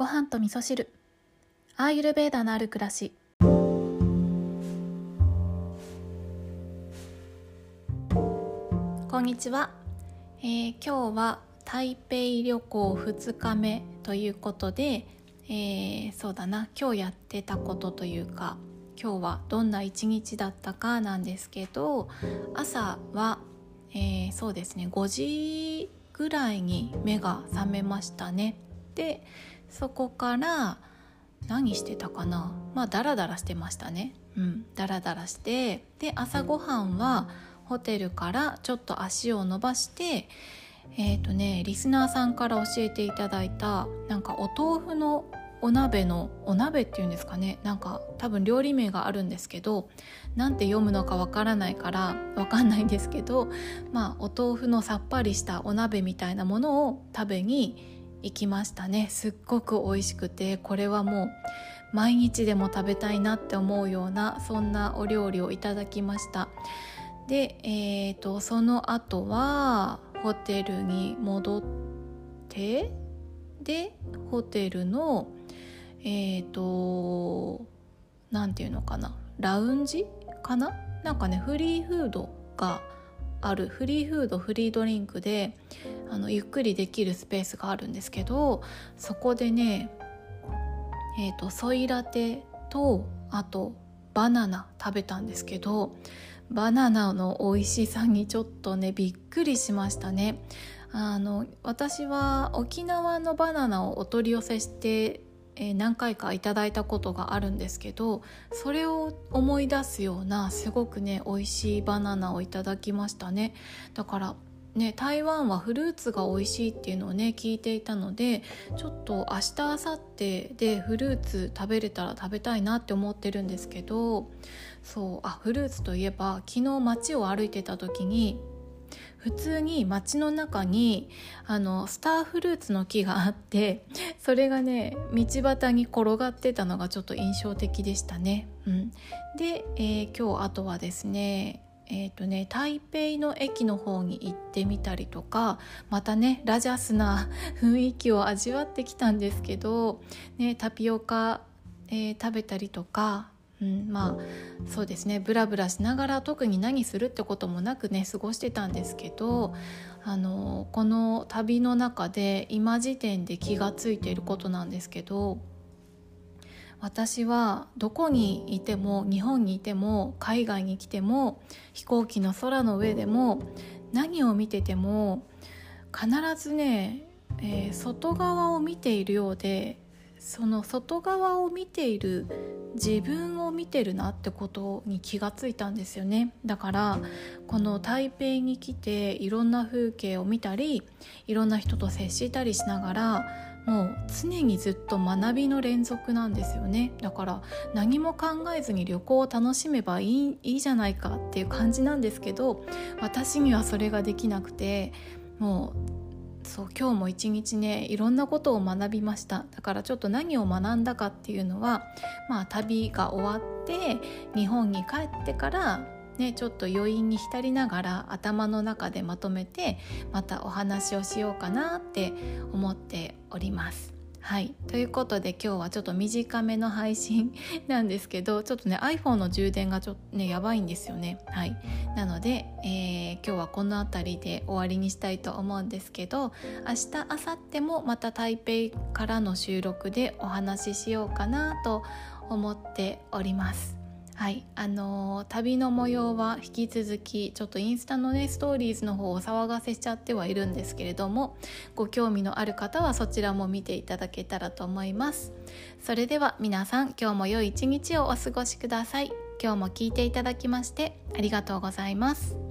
ご飯と味噌汁。アーユルベーダのある暮らし。こんにちは、えー今日は台北旅行2日目ということで、えーそうだな。今日やってたことというか今日はどんな一日だったかなんですけど朝は、えーそうですね。5時ぐらいに目が覚めましたね。でそこから何してたかな？まあダラダラしてましたね。うん。ダラダラしてで朝ごはんはホテルからちょっと足を伸ばしてえっ、とねリスナーさんから教えていただいたなんかお豆腐のお鍋のお鍋っていうんですかね？なんか多分料理名があるんですけどなんて読むのかわからないからわかんないんですけどまあお豆腐のさっぱりしたお鍋みたいなものを食べに行きましたね。すっごく美味しくてこれはもう毎日でも食べたいなって思うようなそんなお料理をいただきました。で、えー、とその後はホテルに戻ってでホテルのえっ、となんていうのかなラウンジかな？なんかねフリーフードがあるフリーフードフリードリンクであのゆっくりできるスペースがあるんですけどそこでねえー、とソイラテとあとバナナ食べたんですけどバナナの美味しさにちょっとねびっくりしましたね。あの私は沖縄のバナナをお取り寄せしてえー何回かいただいたことがあるんですけどそれを思い出すようなすごくね美味しいバナナをいただきましたね。だからね台湾はフルーツが美味しいっていうのをね聞いていたのでちょっと明日明後日でフルーツ食べれたら食べたいなって思ってるんですけどそうあフルーツといえば昨日街を歩いてた時に普通に街の中にあのスターフルーツの木があってそれがね道端に転がってたのがちょっと印象的でしたね。うん、で、えー今日あとはですねえーとね、台北の駅の方に行ってみたりとかまたねラジャスな雰囲気を味わってきたんですけど、ね、タピオカ、えー食べたりとか、うん、まあそうですね。ブラブラしながら特に何するってこともなくね過ごしてたんですけどあのこの旅の中で今時点で気がついていることなんですけど私はどこにいても日本にいても海外に来ても飛行機の空の上でも何を見てても必ずね、えー外側を見ているようでその外側を見ている自分を見てるなってことに気がついたんですよね。だからこの台北に来ていろんな風景を見たりいろんな人と接したりしながらもう常にずっと学びの連続なんですよね。だから何も考えずに旅行を楽しめばいいいいじゃないかっていう感じなんですけど私にはそれができなくてもうそう今日も一日ねいろんなことを学びましただからちょっと何を学んだかっていうのはまあ旅が終わって日本に帰ってからねちょっと余韻に浸りながら頭の中でまとめてまたお話をしようかなって思っております。はい、ということで今日はちょっと短めの配信なんですけど ちょっとね iPhone の充電がちょっとねやばいんですよね。はい、なので、えー今日はこの辺りで終わりにしたいと思うんですけど明日明後日もまた台北からの収録でお話ししようかなと思っております。はい、あのー旅の模様は引き続きちょっとインスタのねストーリーズの方を騒がせしちゃってはいるんですけれどもご興味のある方はそちらも見ていただけたらと思います。それでは皆さん今日も良い一日をお過ごしください。今日も聞いていただきましてありがとうございます。